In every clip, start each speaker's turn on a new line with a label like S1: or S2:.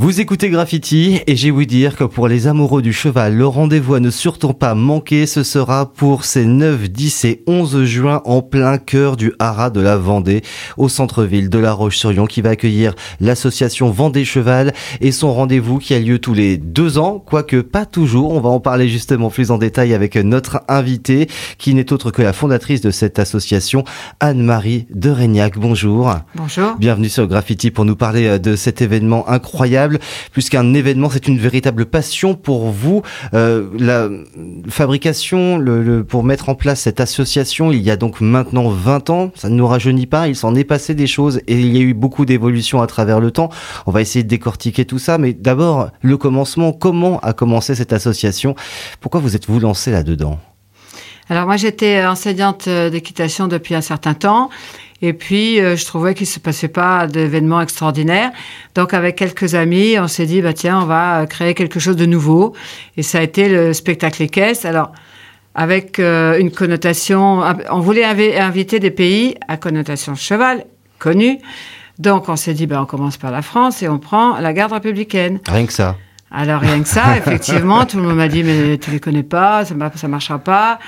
S1: Vous écoutez Graffiti et j'ai vous dire que pour les amoureux du cheval, le rendez-vous à ne surtout pas manquer, ce sera pour ces 9, 10 et 11 juin en plein cœur du haras de la Vendée, au centre-ville de La Roche-sur-Yon, qui va accueillir l'association Vendée Cheval et son rendez-vous qui a lieu tous les deux ans, quoique pas toujours. On va en parler justement plus en détail avec notre invitée, qui n'est autre que la fondatrice de cette association, Anne-Marie de Régnac. Bonjour.
S2: Bonjour.
S1: Bienvenue sur Graffiti pour nous parler de cet événement incroyable plus qu'un événement, c'est une véritable passion pour vous. Euh, la fabrication, pour mettre en place cette association, il y a donc maintenant 20 ans, ça ne nous rajeunit pas, il s'en est passé des choses et il y a eu beaucoup d'évolutions à travers le temps. On va essayer de décortiquer tout ça, mais d'abord, le commencement, comment a commencé cette association? Pourquoi vous êtes-vous lancé là-dedans?
S2: Alors moi j'étais enseignante d'équitation depuis un certain temps et puis, euh, je trouvais qu'il se passait pas d'événements extraordinaires. Donc, avec quelques amis, on s'est dit, bah tiens, on va créer quelque chose de nouveau. Et ça a été le spectacle équestre. Alors, avec euh, une connotation, on voulait inviter des pays à connotation cheval connus. Donc, on s'est dit, bah, on commence par la France et on prend la garde républicaine.
S1: Rien que ça.
S2: Alors, rien que ça, effectivement, tout le monde m'a dit, mais tu les connais pas, ça, ça marchera pas.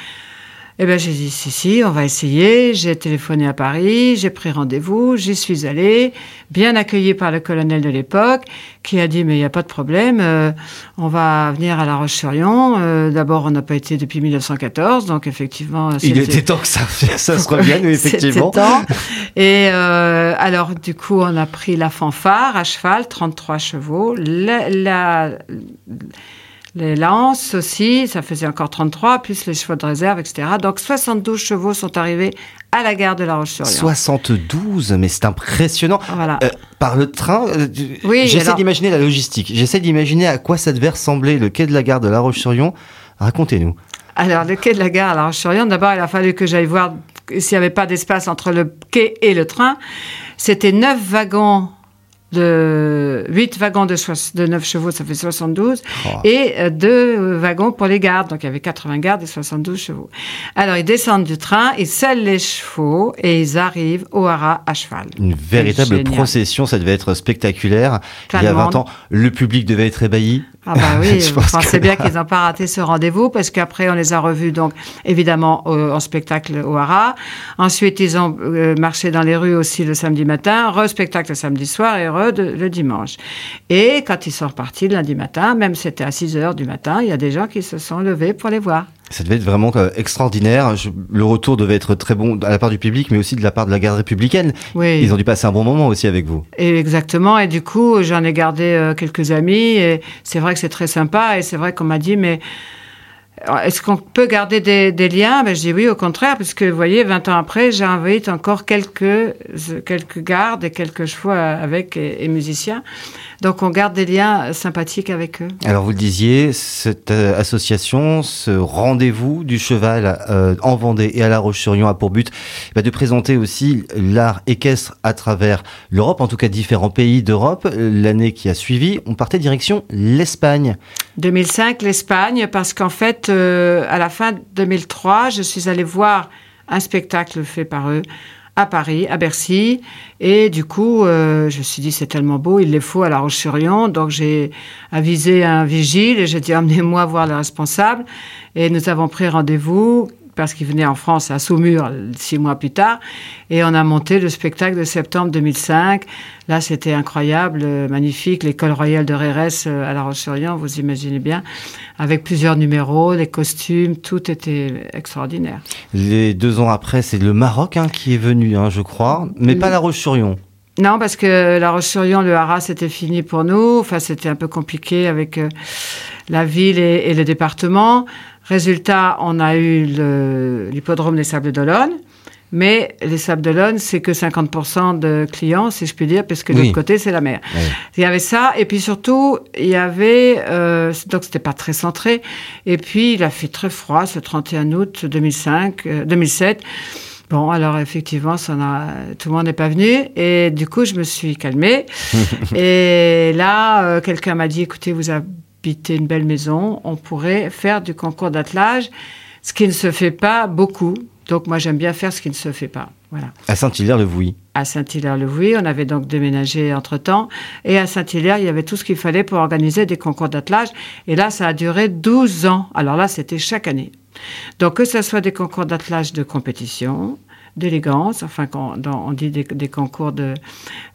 S2: Eh ben, j'ai dit, si, si, on va essayer. J'ai téléphoné à Paris, j'ai pris rendez-vous, j'y suis allée, bien accueillie par le colonel de l'époque, qui a dit, mais il n'y a pas de problème, euh, on va venir à La Roche-sur-Yon. Euh, d'abord, on n'a pas été depuis 1914, donc effectivement...
S1: Il était temps que ça, ça se revienne, effectivement.
S2: temps. Et euh, alors, du coup, on a pris la fanfare à cheval, 33 chevaux, la, la les lances aussi, ça faisait encore 33, plus les chevaux de réserve, etc. Donc 72 chevaux sont arrivés à la gare de La Roche-sur-Yon.
S1: 72, mais c'est impressionnant.
S2: Voilà.
S1: Euh, par le train, euh, oui, j'essaie d'imaginer la logistique. J'essaie d'imaginer à quoi ça devait ressembler le quai de la gare de La Roche-sur-Yon. Racontez-nous.
S2: Alors, le quai de la gare à La Roche-sur-Yon, d'abord, il a fallu que j'aille voir s'il n'y avait pas d'espace entre le quai et le train. C'était neuf wagons de 8 wagons de, de 9 chevaux, ça fait 72, et euh, deux wagons pour les gardes. Donc il y avait 80 gardes et 72 chevaux. Alors ils descendent du train, ils scellent les chevaux et ils arrivent au haras à cheval.
S1: Une véritable procession, ça devait être spectaculaire. il y a 20 ans, le public devait être ébahi.
S2: Ah bah oui, je pensais bien qu'ils n'ont pas raté ce rendez-vous parce qu'après on les a revus donc évidemment en spectacle au Hara. Ensuite ils ont euh, marché dans les rues aussi le samedi matin, re-spectacle le samedi soir et re le dimanche. Et quand ils sont repartis le lundi matin, même c'était à 6 heures du matin, il y a des gens qui se sont levés pour les voir.
S1: Ça devait être vraiment euh, extraordinaire. le retour devait être très bon à la part du public, mais aussi de la part de la garde républicaine.
S2: Oui.
S1: Ils ont dû passer un bon moment aussi avec vous.
S2: Et exactement. Et du coup, j'en ai gardé euh, quelques amis. Et c'est vrai que c'est très sympa. Et c'est vrai qu'on m'a dit, mais est-ce qu'on peut garder des, liens? Ben, Je dis oui, au contraire, parce que vous voyez, 20 ans après, j'invite encore quelques, quelques gardes et quelques chevaux avec et, musiciens. Donc on garde des liens sympathiques avec eux.
S1: Alors vous le disiez, cette euh, association, ce rendez-vous du cheval euh, en Vendée et à La Roche-sur-Yon a pour but bah, de présenter aussi l'art équestre à travers l'Europe, en tout cas différents pays d'Europe. L'année qui a suivi, on partait direction l'Espagne.
S2: 2005, l'Espagne, parce qu'en fait, euh, à la fin 2003, je suis allée voir un spectacle fait par eux à Paris, à Bercy. Et du coup, euh, je me suis dit, c'est tellement beau, il les faut à La Roche-sur-Yon. Donc, j'ai avisé un vigile et j'ai dit, emmenez-moi voir le responsable. Et nous avons pris rendez-vous parce qu'il venait en France à Saumur six mois plus tard. Et on a monté le spectacle de septembre 2005. Là, c'était incroyable, magnifique. L'école royale de Rérès euh, à La Roche-sur-Yon, vous imaginez bien, avec plusieurs numéros, les costumes, tout était extraordinaire.
S1: Les deux ans après, c'est le Maroc hein, qui est venu, hein, je crois, mais pas La Roche-sur-Yon.
S2: Non, parce que La Roche-sur-Yon, le Haras, c'était fini pour nous. Enfin, c'était un peu compliqué avec euh, la ville et, et le département. Résultat, on a eu l'hippodrome des Sables d'Olonne. Mais les Sables d'Olonne, c'est que 50% de clients, si je puis dire, parce que de l'autre côté, c'est la mer. Il y avait ça, et puis surtout, il y avait, euh, donc c'était pas très centré, et puis il a fait très froid ce 31 août 2005, 2007. Euh, bon, alors effectivement, ça a, tout le monde n'est pas venu, et du coup, je me suis calmée. et là, euh, quelqu'un m'a dit, écoutez, vous avez habiter une belle maison, on pourrait faire du concours d'attelage, ce qui ne se fait pas beaucoup. Donc moi j'aime bien faire ce qui ne se fait pas. Voilà.
S1: À Saint-Hilaire-le-Vouilly.
S2: À Saint-Hilaire-le-Vouilly, on avait donc déménagé entre-temps. Et à Saint-Hilaire, il y avait tout ce qu'il fallait pour organiser des concours d'attelage. Et là, ça a duré 12 ans. Alors là, c'était chaque année. Donc que ce soit des concours d'attelage de compétition, d'élégance, enfin quand on dit des, concours de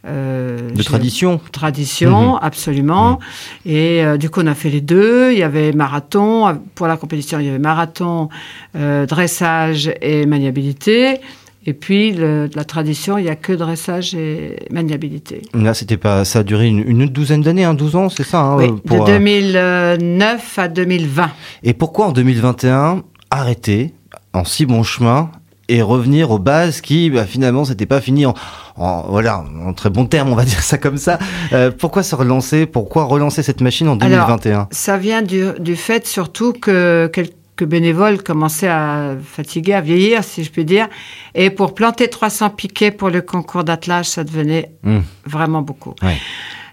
S1: euh, de tradition,
S2: tradition, mhm. absolument. Mhm. Et euh, du coup, on a fait les deux. Il y avait marathon pour la compétition, il y avait marathon, euh, dressage et maniabilité. Et puis, le, la tradition, il n'y a que dressage et maniabilité.
S1: Là, c'était pas, ça a duré une, douzaine d'années, hein, 12 ans, c'est ça
S2: hein, Oui, de 2009 à 2020.
S1: Et pourquoi en 2021 arrêter en si bon chemin et revenir aux bases qui bah, finalement c'était pas fini en, voilà en très bon terme on va dire ça comme ça. Euh, pourquoi se relancer? Pourquoi relancer cette machine en 2021
S2: ça vient du, du, fait surtout que quelques bénévoles commençaient à fatiguer à vieillir si je puis dire. Et pour planter 300 piquets pour le concours d'attelage ça devenait hmm. vraiment beaucoup.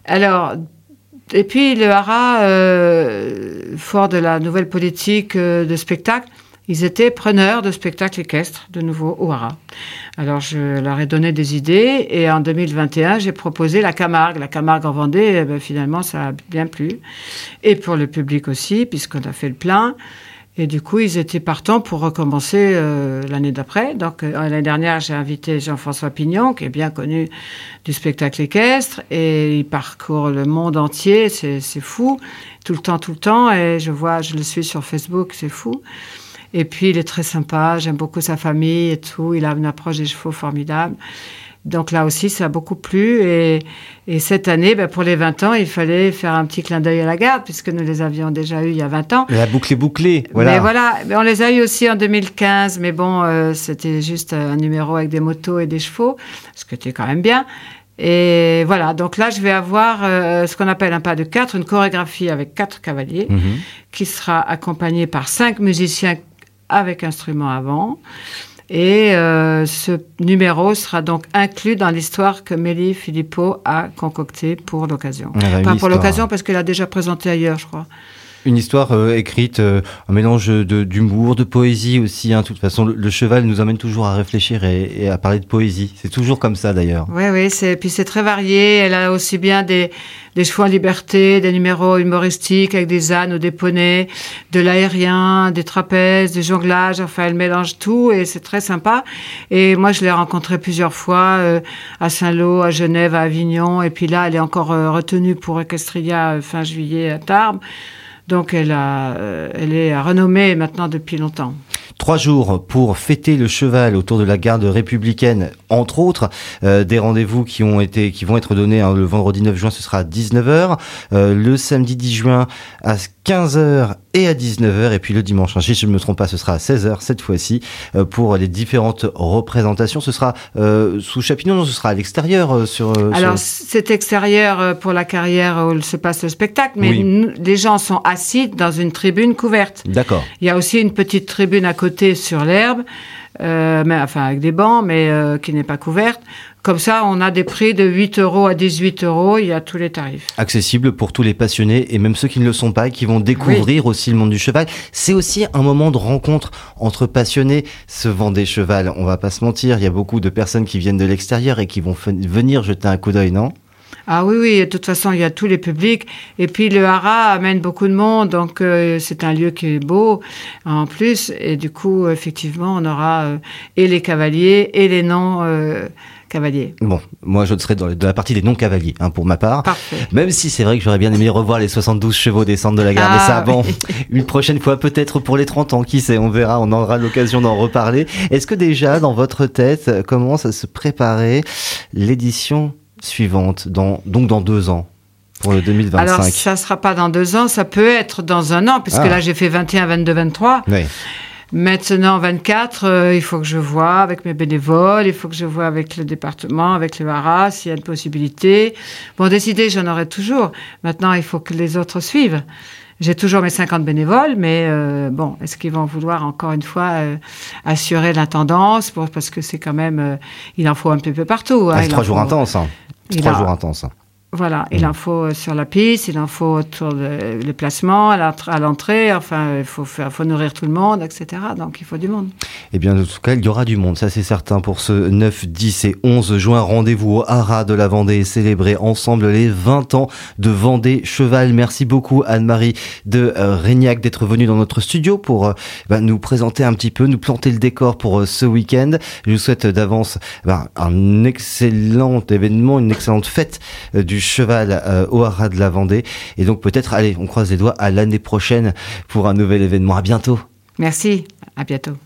S2: Alors et puis le Hara, euh, fort de la nouvelle politique euh, de spectacle, ils étaient preneurs de spectacles équestres, de nouveau au Hara. Alors je leur ai donné des idées et en 2021 j'ai proposé la Camargue. La Camargue en Vendée, eh ben, finalement ça a bien plu. Et pour le public aussi, puisqu'on a fait le plein. Et du coup, ils étaient partants pour recommencer euh, l'année d'après. Donc, euh, l'année dernière, j'ai invité Jean-François Pignon, qui est bien connu du spectacle équestre, et il parcourt le monde entier. C'est fou, tout le temps, tout le temps. Et je vois, je le suis sur Facebook, c'est fou. Et puis, il est très sympa. J'aime beaucoup sa famille et tout. Il a une approche des chevaux formidable. Donc là aussi, ça a beaucoup plu. Et, et cette année, ben, pour les 20 ans, il fallait faire un petit clin d'œil à la garde, puisque nous les avions déjà eus il y a 20 ans.
S1: La boucle est bouclée, voilà.
S2: Mais voilà, on les a eus aussi en 2015, mais bon, euh, c'était juste un numéro avec des motos et des chevaux, ce qui était quand même bien. Et voilà, donc là, je vais avoir euh, ce qu'on appelle un pas de quatre, une chorégraphie avec quatre cavaliers, mhm. qui sera accompagnée par cinq musiciens avec instruments avant. Et euh, ce numéro sera donc inclus dans l'histoire que Mélie Philippot a concoctée pour l'occasion. Enfin, pour l'occasion, parce qu'elle a déjà présenté ailleurs, je crois.
S1: Une histoire euh, écrite, euh, un mélange d'humour, de, poésie aussi. Hein. De toute façon, le, cheval nous amène toujours à réfléchir et, à parler de poésie. C'est toujours comme ça d'ailleurs.
S2: Oui, oui. Puis c'est très varié. Elle a aussi bien des, des chevaux en liberté, des numéros humoristiques avec des ânes ou des poneys, de l'aérien, des trapèzes, des jonglages. Enfin, elle mélange tout et c'est très sympa. Et moi, je l'ai rencontrée plusieurs fois euh, à Saint-Lô, à Genève, à Avignon. Et puis là, elle est encore retenue pour Equestria fin juillet à Tarbes. Donc elle, euh, est renommée maintenant depuis longtemps.
S1: Trois jours pour fêter le cheval autour de la garde républicaine, entre autres. Euh, des rendez-vous qui vont être donnés hein, le vendredi 9 juin, ce sera à 19h. Euh, le samedi 10 juin à 15h et à 19h. Et puis le dimanche, si je ne me trompe pas, ce sera à 16h cette fois-ci euh, pour les différentes représentations. Ce sera euh, sous Chapignon, non, ce sera à l'extérieur euh, sur.
S2: Alors c'est extérieur pour la carrière où se passe le spectacle, mais les gens sont assis dans une tribune couverte.
S1: D'accord.
S2: Il y a aussi une petite tribune à côté sur l'herbe. Mais, enfin avec des bancs, mais qui n'est pas couverte, comme ça, on a des prix de 8 euros à 18 euros, il y a tous les tarifs.
S1: Accessible pour tous les passionnés et même ceux qui ne le sont pas et qui vont découvrir aussi le monde du cheval. C'est aussi un moment de rencontre entre passionnés. Ce Vendée Cheval, on va pas se mentir, il y a beaucoup de personnes qui viennent de l'extérieur et qui vont venir jeter un coup d'œil, non?
S2: Ah oui, oui, de toute façon, il y a tous les publics. Et puis le Hara amène beaucoup de monde, donc euh, c'est un lieu qui est beau en plus. Et du coup, effectivement, on aura euh, et les cavaliers et les euh, cavaliers.
S1: Bon, moi je serai dans, la partie des non-cavaliers, hein, pour ma part.
S2: Parfait.
S1: Même si c'est vrai que j'aurais bien aimé revoir les 72 chevaux descendre de la gare. mais ça, ah, bon, une prochaine fois peut-être pour les 30 ans, qui sait, on verra, on aura l'occasion d'en reparler. Est-ce que déjà, dans votre tête, commence à se préparer l'édition suivante, dans, donc dans deux ans pour le 2025
S2: Alors, ça sera pas dans deux ans, ça peut être dans un an, puisque ah. là, j'ai fait 21, 22, 23. Oui. Maintenant, 24, euh, il faut que je vois avec mes bénévoles, il faut que je vois avec le département, avec les varas, s'il y a une possibilité. Bon, décider, j'en aurai toujours. Maintenant, il faut que les autres suivent. J'ai toujours mes 50 bénévoles, mais euh, bon, est-ce qu'ils vont vouloir encore une fois euh, assurer la tendance pour, Parce que c'est quand même, il en faut un peu, peu partout.
S1: Hein, ah, c'est trois jours intenses. Hein. Trois jours intenses.
S2: Voilà, il en faut euh, sur la piste, il en faut autour des placements, à l'entrée, enfin, il faut, faire, faut nourrir tout le monde, etc. Donc, il faut du monde.
S1: Eh bien, en tout cas, il y aura du monde, ça c'est certain, pour ce 9, 10 et 11 juin. Rendez-vous au Haras de la Vendée et célébrer ensemble les 20 ans de Vendée Cheval. Merci beaucoup, Anne-Marie de euh, Régnac, d'être venue dans notre studio pour euh, bah, nous présenter un petit peu, nous planter le décor pour ce week-end. Je vous souhaite d'avance bah, un excellent événement, une excellente fête du cheval euh, au Haras de la Vendée. Et donc peut-être, allez, on croise les doigts à l'année prochaine pour un nouvel événement. À bientôt.
S2: Merci, à bientôt.